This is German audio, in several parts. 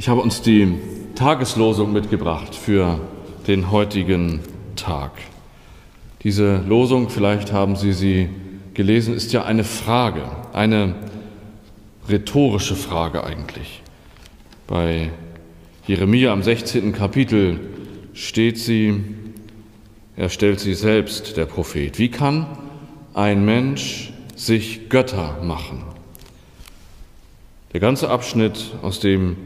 Ich habe uns die Tageslosung mitgebracht für den heutigen Tag. Diese Losung, vielleicht haben Sie sie gelesen, ist ja eine Frage, eine rhetorische Frage eigentlich. Bei Jeremia am 16. Kapitel steht sie, er stellt sie selbst, der Prophet. Wie kann ein Mensch sich Götter machen? Der ganze Abschnitt, aus dem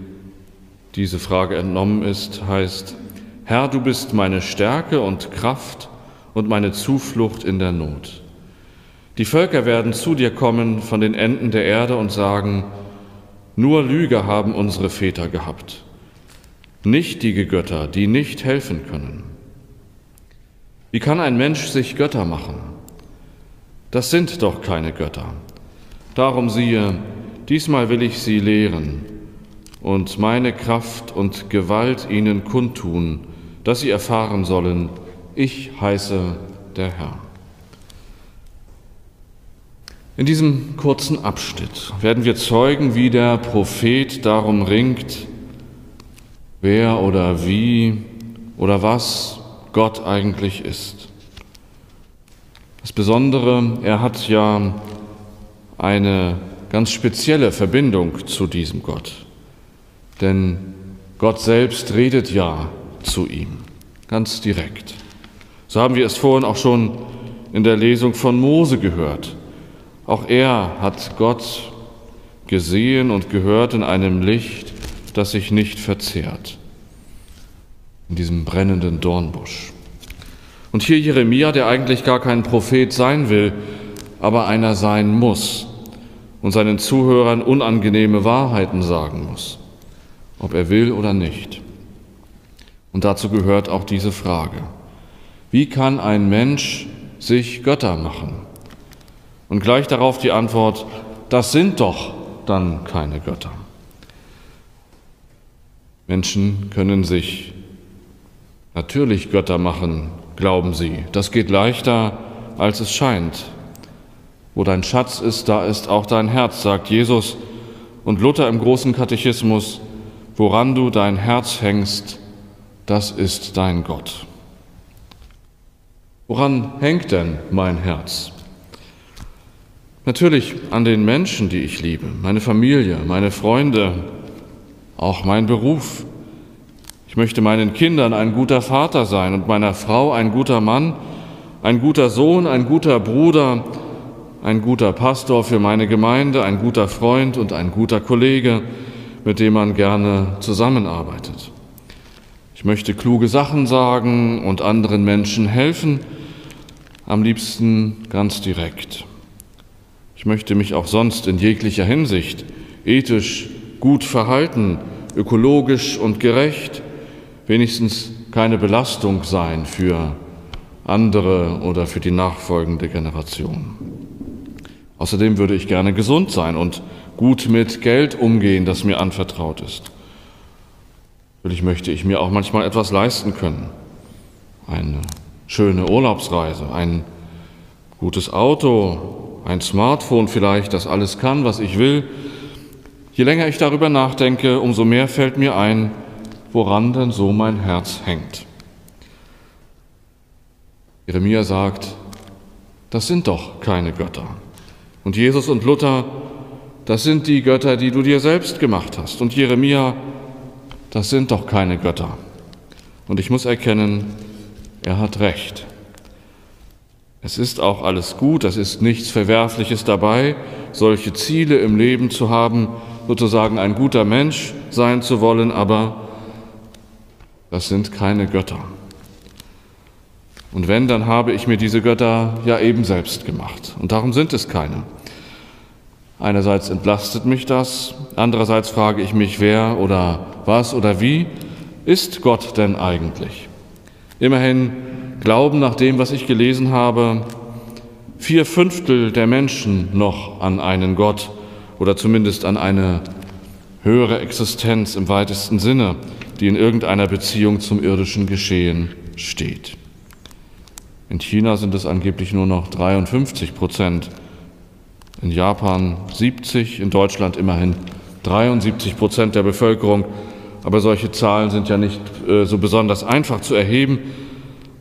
diese Frage entnommen ist, heißt, Herr, du bist meine Stärke und Kraft und meine Zuflucht in der Not. Die Völker werden zu dir kommen von den Enden der Erde und sagen, nur Lüge haben unsere Väter gehabt nichtige Götter, die nicht helfen können. Wie kann ein Mensch sich Götter machen? Das sind doch keine Götter. Darum siehe, diesmal will ich sie lehren und meine Kraft und Gewalt ihnen kundtun, dass sie erfahren sollen, ich heiße der Herr. In diesem kurzen Abschnitt werden wir zeugen, wie der Prophet darum ringt, wer oder wie oder was Gott eigentlich ist. Das Besondere, er hat ja eine ganz spezielle Verbindung zu diesem Gott. Denn Gott selbst redet ja zu ihm, ganz direkt. So haben wir es vorhin auch schon in der Lesung von Mose gehört. Auch er hat Gott gesehen und gehört in einem Licht, das sich nicht verzehrt, in diesem brennenden Dornbusch. Und hier Jeremia, der eigentlich gar kein Prophet sein will, aber einer sein muss und seinen Zuhörern unangenehme Wahrheiten sagen muss, ob er will oder nicht. Und dazu gehört auch diese Frage. Wie kann ein Mensch sich Götter machen? Und gleich darauf die Antwort, das sind doch dann keine Götter. Menschen können sich natürlich Götter machen, glauben sie. Das geht leichter, als es scheint. Wo dein Schatz ist, da ist auch dein Herz, sagt Jesus und Luther im großen Katechismus, woran du dein Herz hängst, das ist dein Gott. Woran hängt denn mein Herz? Natürlich an den Menschen, die ich liebe, meine Familie, meine Freunde, auch mein Beruf. Ich möchte meinen Kindern ein guter Vater sein und meiner Frau ein guter Mann, ein guter Sohn, ein guter Bruder, ein guter Pastor für meine Gemeinde, ein guter Freund und ein guter Kollege, mit dem man gerne zusammenarbeitet. Ich möchte kluge Sachen sagen und anderen Menschen helfen, am liebsten ganz direkt. Ich möchte mich auch sonst in jeglicher Hinsicht ethisch gut verhalten, ökologisch und gerecht, wenigstens keine Belastung sein für andere oder für die nachfolgende Generation. Außerdem würde ich gerne gesund sein und gut mit Geld umgehen, das mir anvertraut ist. Natürlich möchte ich mir auch manchmal etwas leisten können. Eine schöne Urlaubsreise, ein gutes Auto, ein Smartphone vielleicht, das alles kann, was ich will. Je länger ich darüber nachdenke, umso mehr fällt mir ein, woran denn so mein Herz hängt. Jeremia sagt, das sind doch keine Götter. Und Jesus und Luther, das sind die Götter, die du dir selbst gemacht hast. Und Jeremia, das sind doch keine Götter. Und ich muss erkennen, er hat recht. Es ist auch alles gut, es ist nichts Verwerfliches dabei, solche Ziele im Leben zu haben, sozusagen ein guter Mensch sein zu wollen, aber das sind keine Götter. Und wenn, dann habe ich mir diese Götter ja eben selbst gemacht. Und darum sind es keine. Einerseits entlastet mich das, andererseits frage ich mich, wer oder was oder wie ist Gott denn eigentlich? Immerhin glauben nach dem, was ich gelesen habe, vier Fünftel der Menschen noch an einen Gott oder zumindest an eine höhere Existenz im weitesten Sinne, die in irgendeiner Beziehung zum irdischen Geschehen steht. In China sind es angeblich nur noch 53 Prozent, in Japan 70, in Deutschland immerhin 73 Prozent der Bevölkerung Aber solche Zahlen sind ja nicht äh, so besonders einfach zu erheben,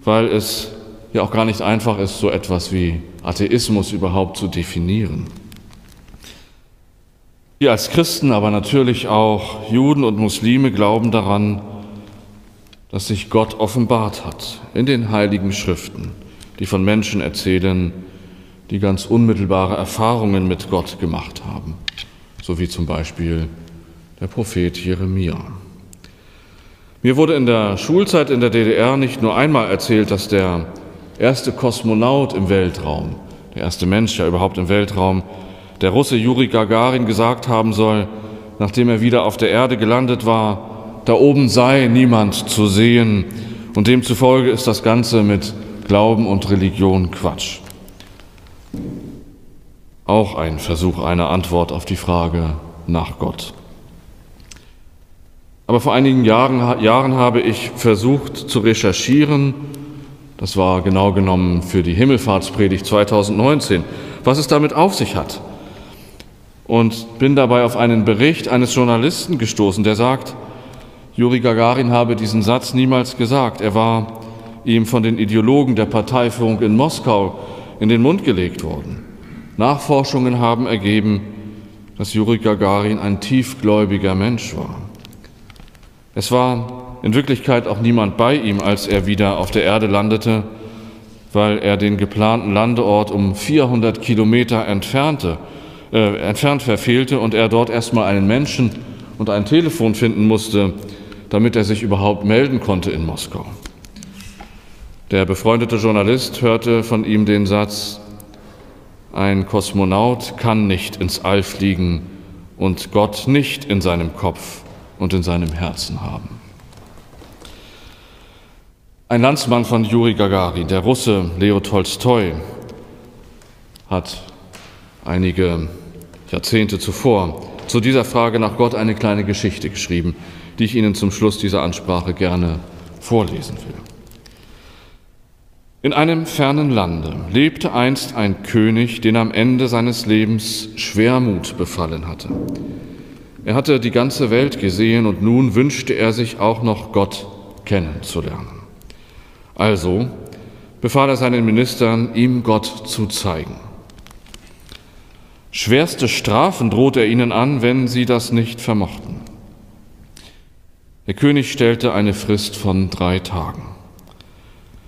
weil es ja auch gar nicht einfach ist, so etwas wie Atheismus überhaupt zu definieren. Wir als Christen, aber natürlich auch Juden und Muslime glauben daran, dass sich Gott offenbart hat in den heiligen Schriften, die von Menschen erzählen, die ganz unmittelbare Erfahrungen mit Gott gemacht haben, so wie zum Beispiel der Prophet Jeremia. Mir wurde in der Schulzeit in der DDR nicht nur einmal erzählt, dass der erste Kosmonaut im Weltraum, der erste Mensch ja überhaupt im Weltraum, der Russe Juri Gagarin gesagt haben soll, nachdem er wieder auf der Erde gelandet war, da oben sei niemand zu sehen und demzufolge ist das Ganze mit Glauben und Religion Quatsch. Auch ein Versuch einer Antwort auf die Frage nach Gott. Aber vor einigen Jahren, Jahren habe ich versucht zu recherchieren, das war genau genommen für die Himmelfahrtspredigt 2019, was es damit auf sich hat. Und bin dabei auf einen Bericht eines Journalisten gestoßen, der sagt, Juri Gagarin habe diesen Satz niemals gesagt. Er war ihm von den Ideologen der Parteiführung in Moskau in den Mund gelegt worden. Nachforschungen haben ergeben, dass Juri Gagarin ein tiefgläubiger Mensch war. Es war in Wirklichkeit auch niemand bei ihm, als er wieder auf der Erde landete, weil er den geplanten Landeort um 400 Kilometer entfernte, äh, entfernt verfehlte und er dort erstmal einen Menschen und ein Telefon finden musste, damit er sich überhaupt melden konnte in Moskau. Der befreundete Journalist hörte von ihm den Satz, ein Kosmonaut kann nicht ins All fliegen und Gott nicht in seinem Kopf und in seinem Herzen haben. Ein Landsmann von Juri Gagarin, der Russe Leo Tolstoi, hat einige Jahrzehnte zuvor zu dieser Frage nach Gott eine kleine Geschichte geschrieben, die ich Ihnen zum Schluss dieser Ansprache gerne vorlesen will. In einem fernen Lande lebte einst ein König, den am Ende seines Lebens Schwermut befallen hatte. Er hatte die ganze Welt gesehen und nun wünschte er sich auch noch Gott kennenzulernen. Also befahl er seinen Ministern, ihm Gott zu zeigen. Schwerste Strafen drohte er ihnen an, wenn sie das nicht vermochten. Der König stellte eine Frist von drei Tagen.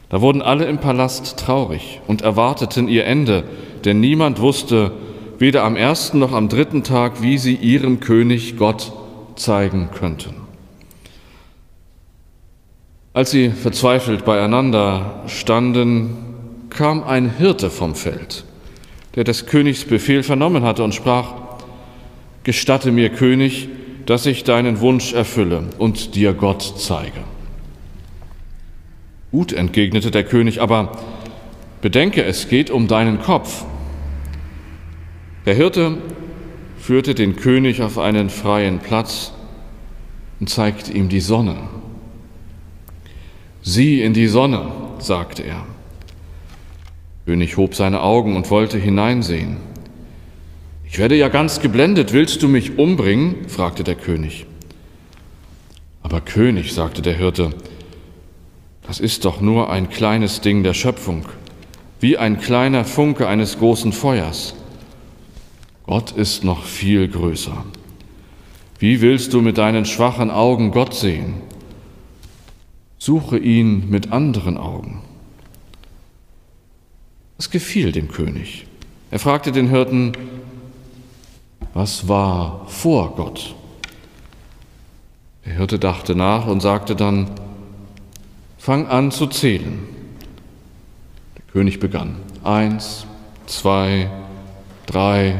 Da wurden alle im Palast traurig und erwarteten ihr Ende, denn niemand wusste, weder am ersten noch am dritten Tag, wie sie ihrem König Gott zeigen könnten. Als sie verzweifelt beieinander standen, kam ein Hirte vom Feld, der des Königs Befehl vernommen hatte und sprach, Gestatte mir, König, dass ich deinen Wunsch erfülle und dir Gott zeige. Gut, entgegnete der König, aber bedenke, es geht um deinen Kopf. Der Hirte führte den König auf einen freien Platz und zeigte ihm die Sonne. Sieh in die Sonne, sagte er. König hob seine Augen und wollte hineinsehen. Ich werde ja ganz geblendet, willst du mich umbringen? fragte der König. Aber König, sagte der Hirte, das ist doch nur ein kleines Ding der Schöpfung, wie ein kleiner Funke eines großen Feuers. Gott ist noch viel größer. Wie willst du mit deinen schwachen Augen Gott sehen? Suche ihn mit anderen Augen. Es gefiel dem König. Er fragte den Hirten, was war vor Gott? Der Hirte dachte nach und sagte dann, fang an zu zählen. Der König begann. Eins, zwei, drei,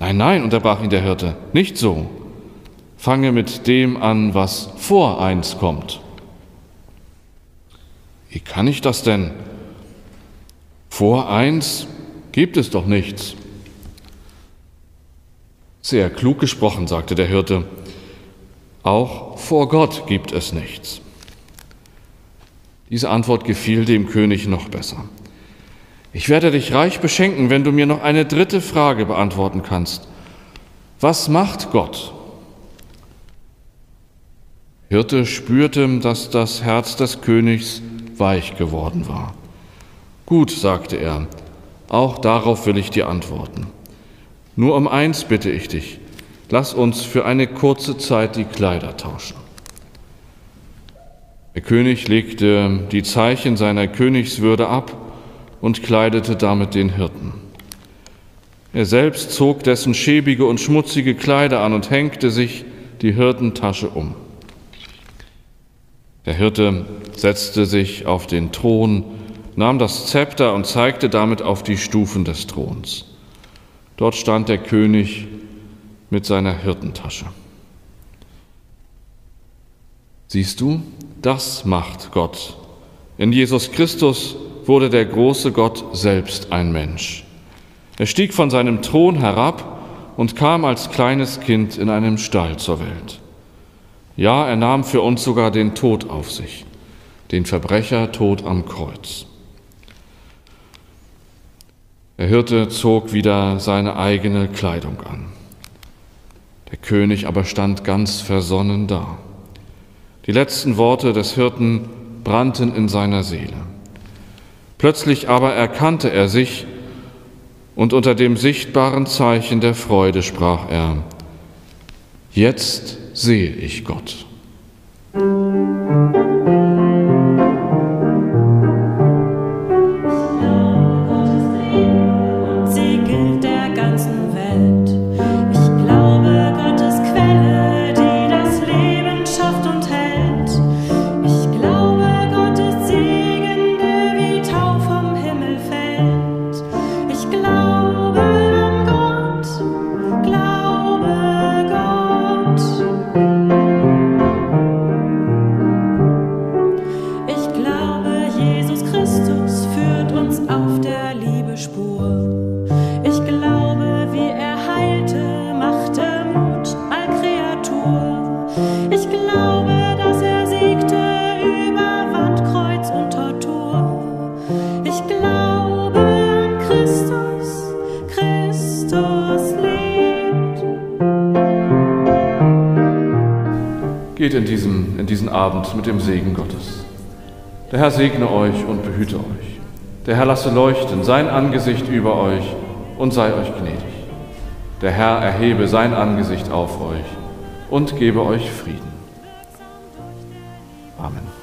Nein, nein, unterbrach ihn der Hirte, nicht so. Fange mit dem an, was vor eins kommt. Wie kann ich das denn? Vor eins gibt es doch nichts. Sehr klug gesprochen, sagte der Hirte. Auch vor Gott gibt es nichts. Diese Antwort gefiel dem König noch besser. Ich werde dich reich beschenken, wenn du mir noch eine dritte Frage beantworten kannst. Was macht Gott? Hirte spürte, dass das Herz des Königs weich geworden war. Gut, sagte er, auch darauf will ich dir antworten. Nur um eins bitte ich dich, lass uns für eine kurze Zeit die Kleider tauschen. Der König legte die Zeichen seiner Königswürde ab und kleidete damit den Hirten. Er selbst zog dessen schäbige und schmutzige Kleider an und hängte sich die Hirtentasche um. Der Hirte setzte sich auf den Thron, nahm das Zepter und zeigte damit auf die Stufen des Throns. Dort stand der König mit seiner Hirtentasche. Siehst du, das macht Gott. In Jesus Christus wurde der große Gott selbst ein Mensch. Er stieg von seinem Thron herab und kam als kleines Kind in einem Stall zur Welt. Ja, er nahm für uns sogar den Tod auf sich, den Verbrechertod am Kreuz. Der Hirte zog wieder seine eigene Kleidung an. Der König aber stand ganz versonnen da. Die letzten Worte des Hirten brannten in seiner Seele. Plötzlich aber erkannte er sich, und unter dem sichtbaren Zeichen der Freude sprach er, Jetzt sehe ich Gott. Geht in diesen, in diesen Abend mit dem Segen Gottes. Der Herr segne euch und behüte euch. Der Herr lasse leuchten sein Angesicht über euch und sei euch gnädig. Der Herr erhebe sein Angesicht auf euch und gebe euch Frieden. Amen.